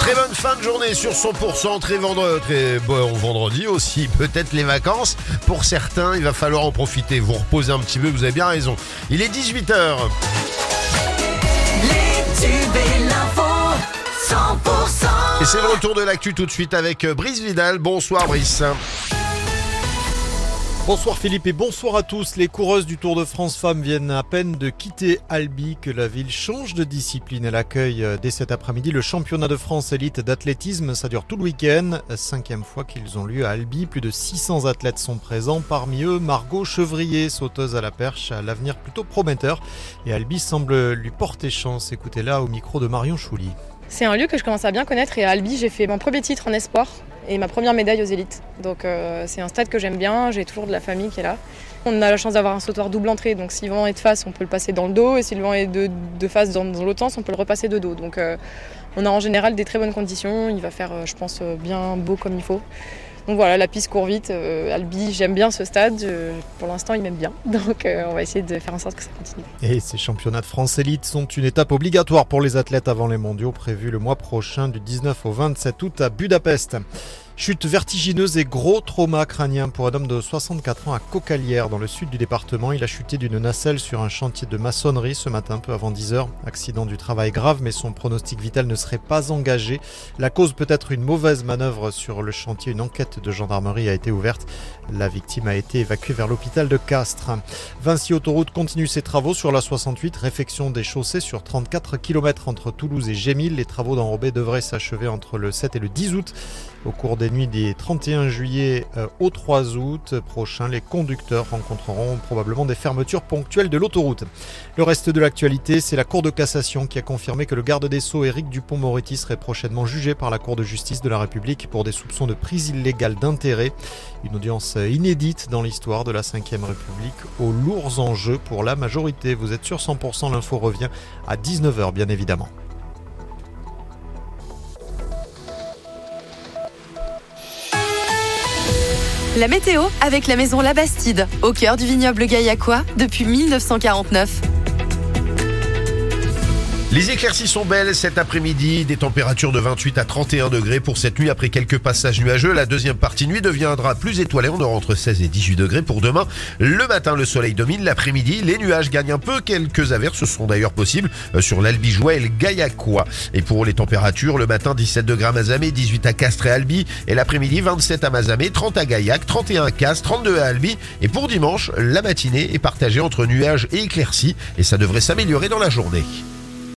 Très bonne fin de journée sur 100%, très vendredi, très bon vendredi aussi, peut-être les vacances. Pour certains, il va falloir en profiter, vous reposer un petit peu, vous avez bien raison. Il est 18h. Les tubes et l'info, 100%. Et c'est le retour de l'actu tout de suite avec Brice Vidal. Bonsoir Brice. Bonsoir Philippe et bonsoir à tous. Les coureuses du Tour de France Femmes viennent à peine de quitter Albi, que la ville change de discipline. Elle accueille euh, dès cet après-midi le championnat de France élite d'athlétisme. Ça dure tout le week-end. Cinquième fois qu'ils ont lieu à Albi. Plus de 600 athlètes sont présents. Parmi eux, Margot Chevrier, sauteuse à la perche, à l'avenir plutôt prometteur. Et Albi semble lui porter chance. Écoutez-la au micro de Marion Chouli. C'est un lieu que je commence à bien connaître et à Albi, j'ai fait mon premier titre en espoir et ma première médaille aux élites. Donc euh, c'est un stade que j'aime bien, j'ai toujours de la famille qui est là. On a la chance d'avoir un sautoir double entrée, donc si le vent est de face, on peut le passer dans le dos et si le vent est de, face dans, dans l'autre sens, on peut le repasser de dos. Donc euh, on a en général des très bonnes conditions, il va faire, euh, je pense, bien beau comme il faut. Donc voilà, la piste court vite. Albi, j'aime bien ce stade. Pour l'instant, il m'aime bien. Donc on va essayer de faire en sorte que ça continue. Et ces championnats de France élite sont une étape obligatoire pour les athlètes avant les mondiaux prévus le mois prochain du 19 au 27 août à Budapest. Chute vertigineuse et gros trauma crânien pour un homme de 64 ans à Cocalière dans le sud du département. Il a chuté d'une nacelle sur un chantier de maçonnerie ce matin peu avant 10 heures. Accident du travail grave mais son pronostic vital ne serait pas engagé. La cause peut être une mauvaise manœuvre sur le chantier. Une enquête de gendarmerie a été ouverte. La victime a été évacuée vers l'hôpital de Castres. Vinci Autoroute continue ses travaux sur la 68, réfection des chaussées sur 34 km entre Toulouse et Gémil. Les travaux d'enrobé devraient s'achever entre le 7 et le 10 août. Au cours des nuits des 31 juillet euh, au 3 août prochain, les conducteurs rencontreront probablement des fermetures ponctuelles de l'autoroute. Le reste de l'actualité, c'est la Cour de cassation qui a confirmé que le garde des Sceaux Éric Dupont-Moretti serait prochainement jugé par la Cour de justice de la République pour des soupçons de prise illégale d'intérêt. Une audience inédite dans l'histoire de la Ve République aux lourds enjeux pour la majorité. Vous êtes sur 100%, l'info revient à 19h bien évidemment. La météo avec la maison La Bastide, au cœur du vignoble gaillacois depuis 1949. Les éclaircies sont belles cet après-midi, des températures de 28 à 31 degrés pour cette nuit après quelques passages nuageux. La deuxième partie nuit deviendra plus étoilée, on aura entre 16 et 18 degrés pour demain. Le matin, le soleil domine, l'après-midi, les nuages gagnent un peu, quelques averses seront d'ailleurs possibles euh, sur l'Albigeois et le Gaillacois. Et pour les températures, le matin 17 degrés à Mazamet, 18 à Castres et Albi, et l'après-midi 27 à Mazamet, 30 à Gaillac, 31 à Castres, 32 à Albi. Et pour dimanche, la matinée est partagée entre nuages et éclaircies, et ça devrait s'améliorer dans la journée.